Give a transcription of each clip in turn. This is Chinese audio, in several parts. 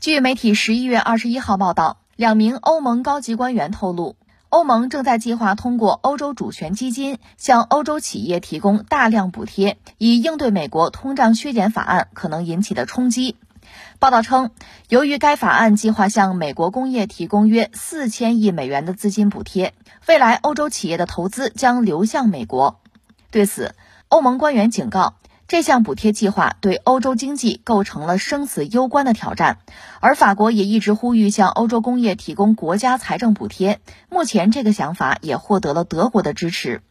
据媒体十一月二十一号报道，两名欧盟高级官员透露，欧盟正在计划通过欧洲主权基金向欧洲企业提供大量补贴，以应对美国通胀削减法案可能引起的冲击。报道称，由于该法案计划向美国工业提供约四千亿美元的资金补贴，未来欧洲企业的投资将流向美国。对此，欧盟官员警告。这项补贴计划对欧洲经济构成了生死攸关的挑战，而法国也一直呼吁向欧洲工业提供国家财政补贴。目前，这个想法也获得了德国的支持。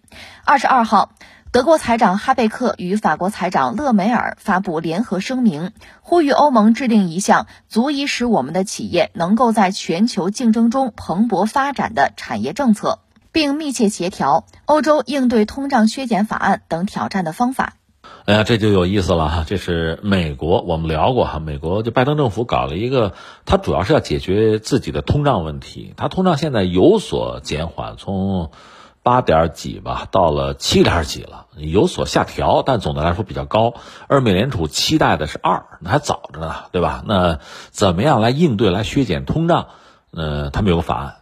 二十二号，德国财长哈贝克与法国财长勒梅尔发布联合声明，呼吁欧盟制定一项足以使我们的企业能够在全球竞争中蓬勃发展的产业政策，并密切协调欧洲应对通胀削减法案等挑战的方法。哎呀，这就有意思了哈！这是美国，我们聊过哈。美国就拜登政府搞了一个，它主要是要解决自己的通胀问题。它通胀现在有所减缓，从八点几吧到了七点几了，有所下调，但总的来说比较高。而美联储期待的是二，那还早着呢，对吧？那怎么样来应对、来削减通胀？呃，他们有个法案。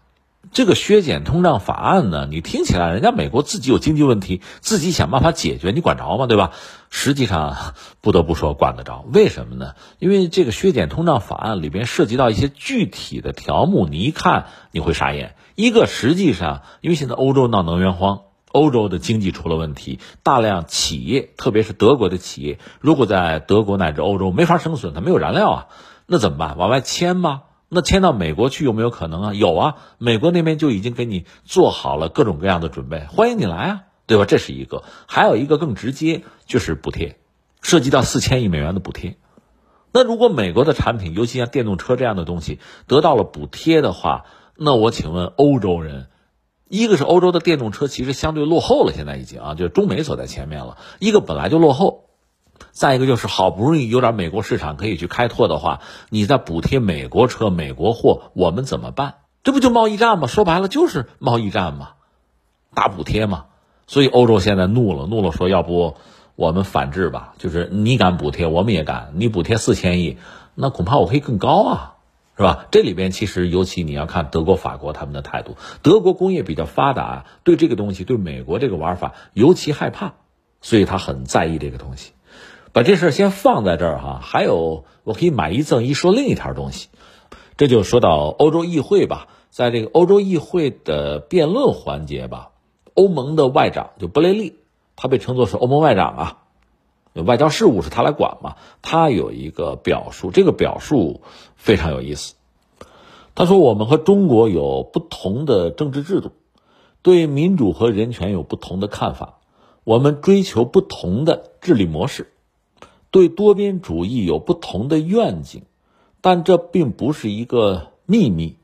这个削减通胀法案呢，你听起来人家美国自己有经济问题，自己想办法解决，你管着吗？对吧？实际上 不得不说管得着，为什么呢？因为这个削减通胀法案里边涉及到一些具体的条目，你一看你会傻眼。一个实际上，因为现在欧洲闹能源荒，欧洲的经济出了问题，大量企业，特别是德国的企业，如果在德国乃至欧洲没法生存，它没有燃料啊，那怎么办？往外迁吗？那迁到美国去有没有可能啊？有啊，美国那边就已经给你做好了各种各样的准备，欢迎你来啊，对吧？这是一个，还有一个更直接，就是补贴，涉及到四千亿美元的补贴。那如果美国的产品，尤其像电动车这样的东西得到了补贴的话，那我请问欧洲人，一个是欧洲的电动车其实相对落后了，现在已经啊，就是中美走在前面了，一个本来就落后。再一个就是好不容易有点美国市场可以去开拓的话，你再补贴美国车、美国货，我们怎么办？这不就贸易战吗？说白了就是贸易战嘛，大补贴嘛。所以欧洲现在怒了，怒了说要不我们反制吧？就是你敢补贴，我们也敢。你补贴四千亿，那恐怕我可以更高啊，是吧？这里边其实尤其你要看德国、法国他们的态度。德国工业比较发达，对这个东西，对美国这个玩法尤其害怕，所以他很在意这个东西。把这事先放在这儿哈，还有我可以买一赠一说另一条东西，这就说到欧洲议会吧，在这个欧洲议会的辩论环节吧，欧盟的外长就布雷利，他被称作是欧盟外长啊，外交事务是他来管嘛，他有一个表述，这个表述非常有意思，他说我们和中国有不同的政治制度，对民主和人权有不同的看法，我们追求不同的治理模式。对多边主义有不同的愿景，但这并不是一个秘密。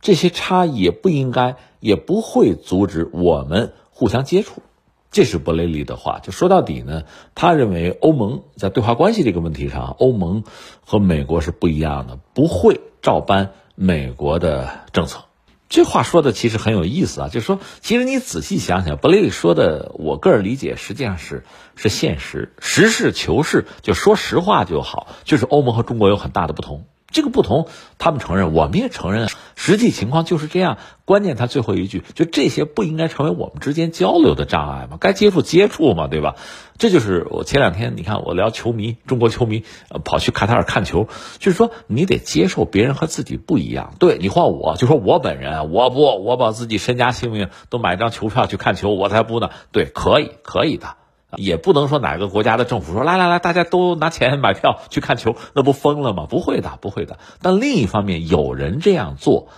这些差异也不应该，也不会阻止我们互相接触。这是博雷利的话。就说到底呢，他认为欧盟在对华关系这个问题上，欧盟和美国是不一样的，不会照搬美国的政策。这话说的其实很有意思啊，就是说，其实你仔细想想，布雷利说的，我个人理解实际上是是现实，实事求是，就说实话就好。就是欧盟和中国有很大的不同。这个不同，他们承认，我们也承认，实际情况就是这样。关键他最后一句，就这些不应该成为我们之间交流的障碍吗？该接触接触嘛，对吧？这就是我前两天你看我聊球迷，中国球迷呃跑去卡塔尔看球，就是说你得接受别人和自己不一样。对你换我就说我本人，我不我把自己身家性命都买张球票去看球，我才不呢。对，可以可以的。也不能说哪个国家的政府说来来来，大家都拿钱买票去看球，那不疯了吗？不会的，不会的。但另一方面，有人这样做，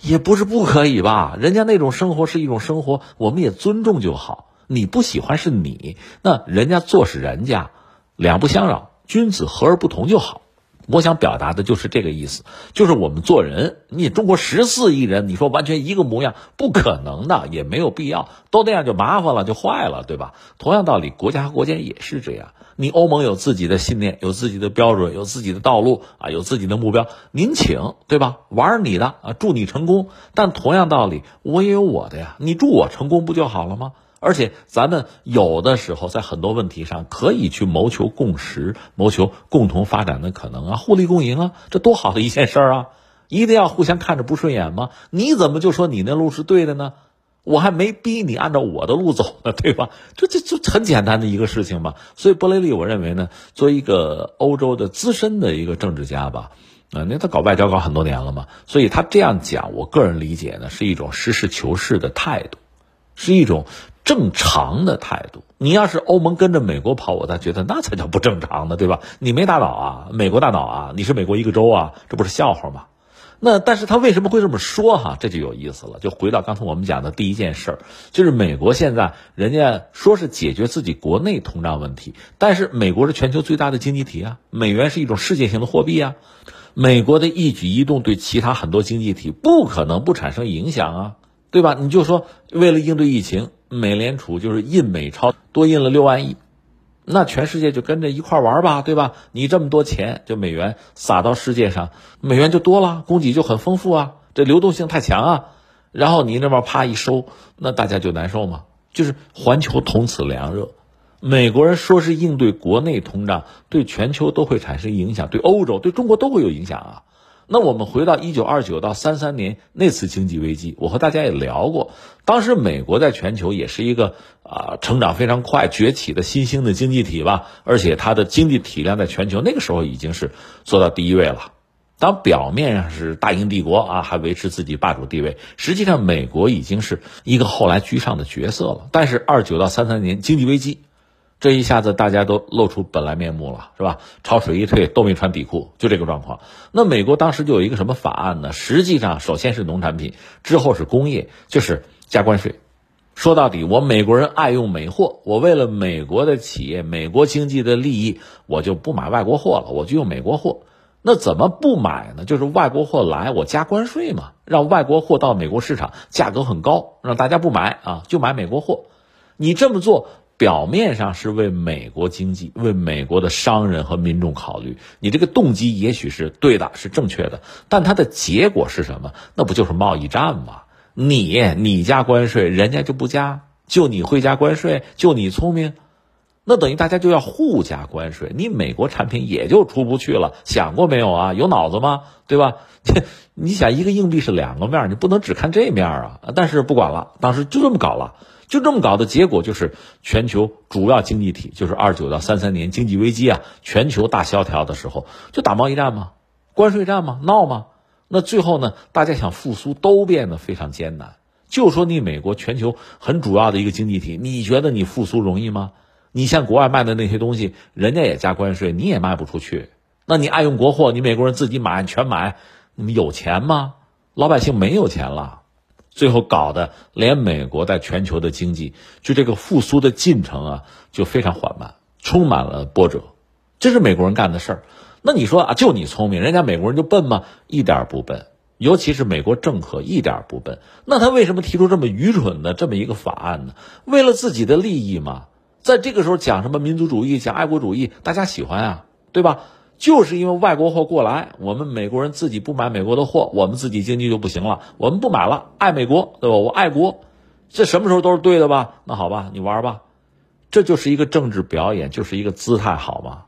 也不是不可以吧？人家那种生活是一种生活，我们也尊重就好。你不喜欢是你，那人家做是人家，两不相扰，君子和而不同就好。我想表达的就是这个意思，就是我们做人，你中国十四亿人，你说完全一个模样，不可能的，也没有必要，都那样就麻烦了，就坏了，对吧？同样道理，国家和国家也是这样。你欧盟有自己的信念，有自己的标准，有自己的道路啊，有自己的目标，您请，对吧？玩你的啊，祝你成功。但同样道理，我也有我的呀，你祝我成功不就好了吗？而且咱们有的时候在很多问题上可以去谋求共识，谋求共同发展的可能啊，互利共赢啊，这多好的一件事儿啊！一定要互相看着不顺眼吗？你怎么就说你那路是对的呢？我还没逼你按照我的路走呢，对吧？这这这很简单的一个事情嘛。所以波雷利，我认为呢，作为一个欧洲的资深的一个政治家吧，啊，那他搞外交搞很多年了嘛，所以他这样讲，我个人理解呢，是一种实事求是的态度，是一种正常的态度。你要是欧盟跟着美国跑，我才觉得那才叫不正常的，对吧？你没大脑啊，美国大脑啊，你是美国一个州啊，这不是笑话吗？那但是他为什么会这么说哈？这就有意思了。就回到刚才我们讲的第一件事儿，就是美国现在人家说是解决自己国内通胀问题，但是美国是全球最大的经济体啊，美元是一种世界性的货币啊，美国的一举一动对其他很多经济体不可能不产生影响啊，对吧？你就说为了应对疫情，美联储就是印美钞多印了六万亿。那全世界就跟着一块玩吧，对吧？你这么多钱，就美元撒到世界上，美元就多了，供给就很丰富啊，这流动性太强啊。然后你那边啪一收，那大家就难受嘛。就是环球同此凉热，美国人说是应对国内通胀，对全球都会产生影响，对欧洲、对中国都会有影响啊。那我们回到一九二九到三三年那次经济危机，我和大家也聊过，当时美国在全球也是一个啊成长非常快、崛起的新兴的经济体吧，而且它的经济体量在全球那个时候已经是做到第一位了。当表面上是大英帝国啊，还维持自己霸主地位，实际上美国已经是一个后来居上的角色了。但是二九到三三年经济危机。这一下子大家都露出本来面目了，是吧？潮水一退，都没穿底裤，就这个状况。那美国当时就有一个什么法案呢？实际上，首先是农产品，之后是工业，就是加关税。说到底，我美国人爱用美货，我为了美国的企业、美国经济的利益，我就不买外国货了，我就用美国货。那怎么不买呢？就是外国货来，我加关税嘛，让外国货到美国市场价格很高，让大家不买啊，就买美国货。你这么做。表面上是为美国经济、为美国的商人和民众考虑，你这个动机也许是对的，是正确的，但它的结果是什么？那不就是贸易战吗？你你加关税，人家就不加，就你会加关税，就你聪明，那等于大家就要互加关税，你美国产品也就出不去了。想过没有啊？有脑子吗？对吧？你想一个硬币是两个面，你不能只看这面啊。但是不管了，当时就这么搞了。就这么搞的结果就是，全球主要经济体就是二九到三三年经济危机啊，全球大萧条的时候，就打贸易战吗？关税战吗？闹吗？那最后呢，大家想复苏都变得非常艰难。就说你美国全球很主要的一个经济体，你觉得你复苏容易吗？你向国外卖的那些东西，人家也加关税，你也卖不出去。那你爱用国货，你美国人自己买全买，你们有钱吗？老百姓没有钱了。最后搞得连美国在全球的经济，就这个复苏的进程啊，就非常缓慢，充满了波折。这是美国人干的事儿。那你说啊，就你聪明，人家美国人就笨吗？一点不笨。尤其是美国政客一点不笨。那他为什么提出这么愚蠢的这么一个法案呢？为了自己的利益嘛。在这个时候讲什么民族主义、讲爱国主义，大家喜欢啊，对吧？就是因为外国货过来，我们美国人自己不买美国的货，我们自己经济就不行了。我们不买了，爱美国，对吧？我爱国，这什么时候都是对的吧？那好吧，你玩吧，这就是一个政治表演，就是一个姿态，好吗？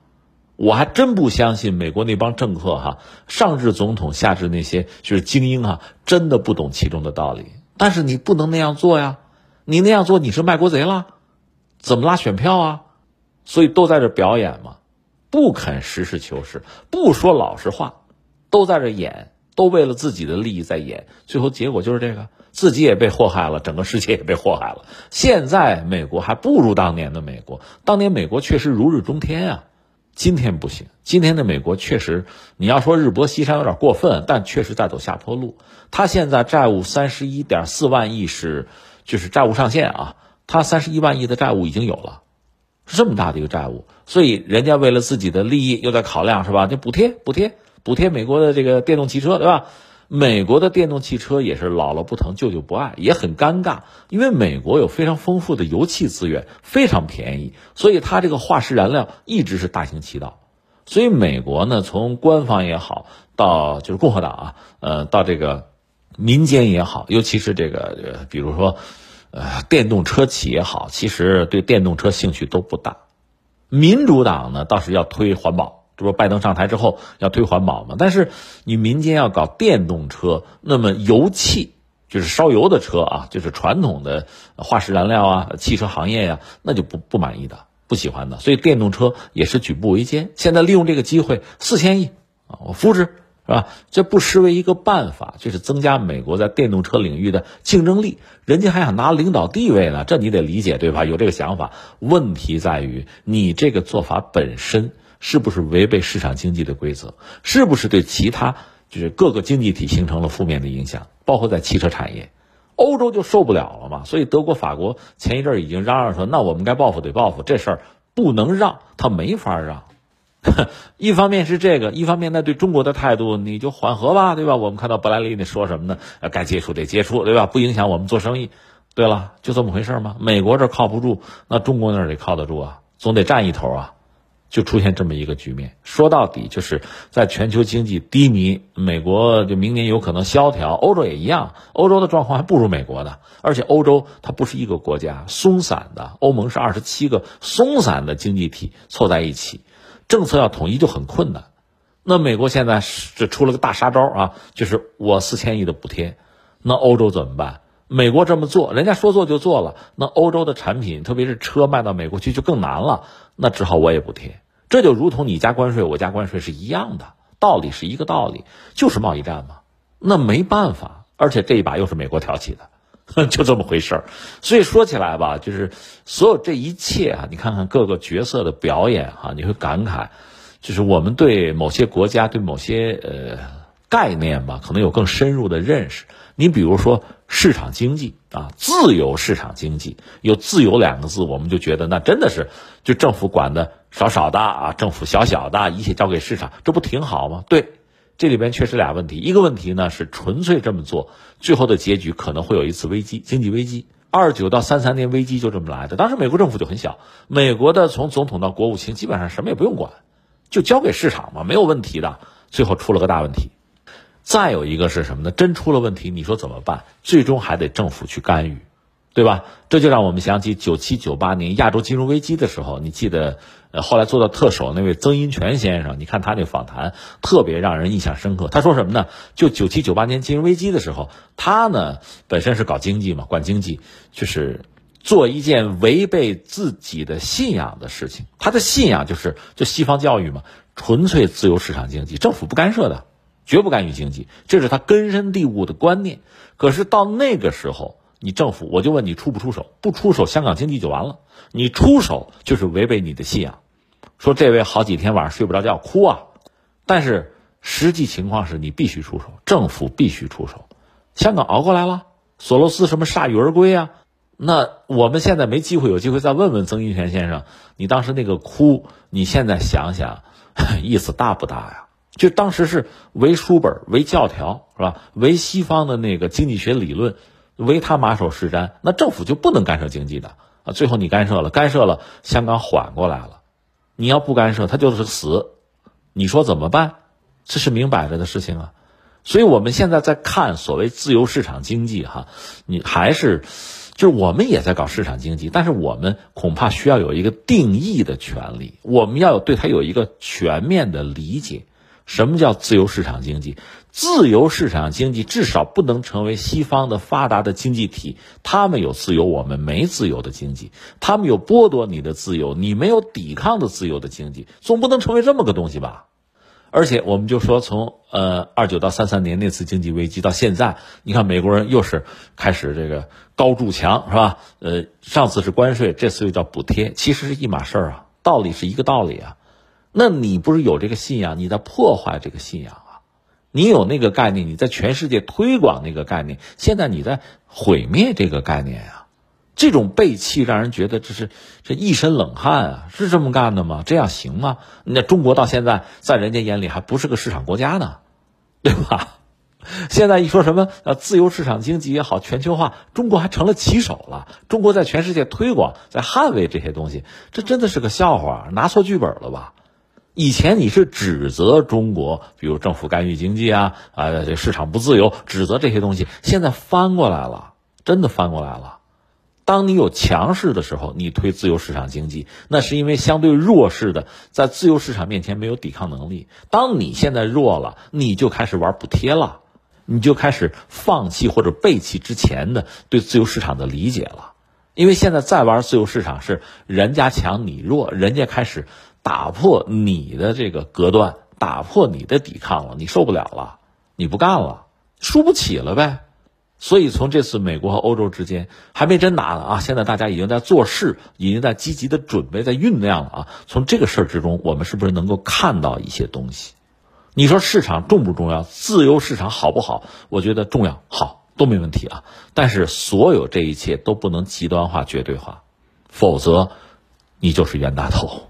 我还真不相信美国那帮政客哈，上至总统，下至那些就是精英哈，真的不懂其中的道理。但是你不能那样做呀，你那样做你是卖国贼了，怎么拉选票啊？所以都在这表演嘛。不肯实事求是，不说老实话，都在这演，都为了自己的利益在演，最后结果就是这个，自己也被祸害了，整个世界也被祸害了。现在美国还不如当年的美国，当年美国确实如日中天啊，今天不行，今天的美国确实，你要说日薄西山有点过分，但确实在走下坡路。他现在债务三十一点四万亿是，就是债务上限啊，他三十一万亿的债务已经有了。这么大的一个债务，所以人家为了自己的利益又在考量，是吧？就补贴、补贴、补贴美国的这个电动汽车，对吧？美国的电动汽车也是姥姥不疼舅舅不爱，也很尴尬，因为美国有非常丰富的油气资源，非常便宜，所以它这个化石燃料一直是大行其道。所以美国呢，从官方也好，到就是共和党啊，呃，到这个民间也好，尤其是这个，比如说。呃，电动车企也好，其实对电动车兴趣都不大。民主党呢倒是要推环保，这不拜登上台之后要推环保嘛？但是你民间要搞电动车，那么油气就是烧油的车啊，就是传统的化石燃料啊，汽车行业呀，那就不不满意的，不喜欢的。所以电动车也是举步维艰。现在利用这个机会，四千亿啊，我扶持。是吧？这不失为一个办法，就是增加美国在电动车领域的竞争力。人家还想拿领导地位呢，这你得理解，对吧？有这个想法。问题在于，你这个做法本身是不是违背市场经济的规则？是不是对其他就是各个经济体形成了负面的影响？包括在汽车产业，欧洲就受不了了嘛。所以德国、法国前一阵已经嚷嚷说：“那我们该报复得报复，这事儿不能让，他没法让。” 一方面是这个，一方面呢，对中国的态度你就缓和吧，对吧？我们看到布莱利那说什么呢？该接触得接触，对吧？不影响我们做生意。对了，就这么回事吗？美国这靠不住，那中国那儿得靠得住啊，总得占一头啊。就出现这么一个局面。说到底，就是在全球经济低迷，美国就明年有可能萧条，欧洲也一样。欧洲的状况还不如美国呢，而且欧洲它不是一个国家，松散的。欧盟是二十七个松散的经济体凑在一起。政策要统一就很困难，那美国现在是出了个大杀招啊，就是我四千亿的补贴，那欧洲怎么办？美国这么做，人家说做就做了，那欧洲的产品，特别是车卖到美国去就更难了，那只好我也补贴，这就如同你加关税，我加关税是一样的道理，是一个道理，就是贸易战嘛，那没办法，而且这一把又是美国挑起的。就这么回事儿，所以说起来吧，就是所有这一切啊，你看看各个角色的表演哈，你会感慨，就是我们对某些国家、对某些呃概念吧，可能有更深入的认识。你比如说市场经济啊，自由市场经济，有“自由”两个字，我们就觉得那真的是就政府管的少少的啊，政府小小的，一切交给市场，这不挺好吗？对。这里边确实俩问题，一个问题呢是纯粹这么做，最后的结局可能会有一次危机，经济危机。二九到三三年危机就这么来的。当时美国政府就很小，美国的从总统到国务卿基本上什么也不用管，就交给市场嘛，没有问题的。最后出了个大问题。再有一个是什么呢？真出了问题，你说怎么办？最终还得政府去干预。对吧？这就让我们想起九七九八年亚洲金融危机的时候，你记得，呃，后来做到特首那位曾荫权先生，你看他那访谈特别让人印象深刻。他说什么呢？就九七九八年金融危机的时候，他呢本身是搞经济嘛，管经济，就是做一件违背自己的信仰的事情。他的信仰就是就西方教育嘛，纯粹自由市场经济，政府不干涉的，绝不干预经济，这是他根深蒂固的观念。可是到那个时候。你政府，我就问你出不出手？不出手，香港经济就完了。你出手就是违背你的信仰。说这位好几天晚上睡不着觉，哭啊！但是实际情况是你必须出手，政府必须出手。香港熬过来了，索罗斯什么铩羽而归啊？那我们现在没机会，有机会再问问曾荫权先生，你当时那个哭，你现在想想，意思大不大呀？就当时是唯书本、唯教条，是吧？唯西方的那个经济学理论。唯他马首是瞻，那政府就不能干涉经济的啊！最后你干涉了，干涉了，香港缓过来了。你要不干涉，他就是死。你说怎么办？这是明摆着的事情啊！所以我们现在在看所谓自由市场经济，哈，你还是就是我们也在搞市场经济，但是我们恐怕需要有一个定义的权利，我们要对它有一个全面的理解。什么叫自由市场经济？自由市场经济至少不能成为西方的发达的经济体，他们有自由，我们没自由的经济；他们有剥夺你的自由，你没有抵抗的自由的经济，总不能成为这么个东西吧？而且，我们就说从呃二九到三三年那次经济危机到现在，你看美国人又是开始这个高筑墙，是吧？呃，上次是关税，这次又叫补贴，其实是一码事儿啊，道理是一个道理啊。那你不是有这个信仰？你在破坏这个信仰啊！你有那个概念，你在全世界推广那个概念，现在你在毁灭这个概念啊！这种背弃让人觉得这是这一身冷汗啊！是这么干的吗？这样行吗？那中国到现在在人家眼里还不是个市场国家呢，对吧？现在一说什么呃自由市场经济也好，全球化，中国还成了旗手了。中国在全世界推广，在捍卫这些东西，这真的是个笑话，拿错剧本了吧？以前你是指责中国，比如政府干预经济啊，啊，这市场不自由，指责这些东西。现在翻过来了，真的翻过来了。当你有强势的时候，你推自由市场经济，那是因为相对弱势的在自由市场面前没有抵抗能力。当你现在弱了，你就开始玩补贴了，你就开始放弃或者背弃之前的对自由市场的理解了。因为现在再玩自由市场是人家强你弱，人家开始打破你的这个隔断，打破你的抵抗了，你受不了了，你不干了，输不起了呗。所以从这次美国和欧洲之间还没真打呢啊，现在大家已经在做事，已经在积极的准备，在酝酿了啊。从这个事儿之中，我们是不是能够看到一些东西？你说市场重不重要？自由市场好不好？我觉得重要，好都没问题啊。但是所有这一切都不能极端化、绝对化，否则你就是冤大头。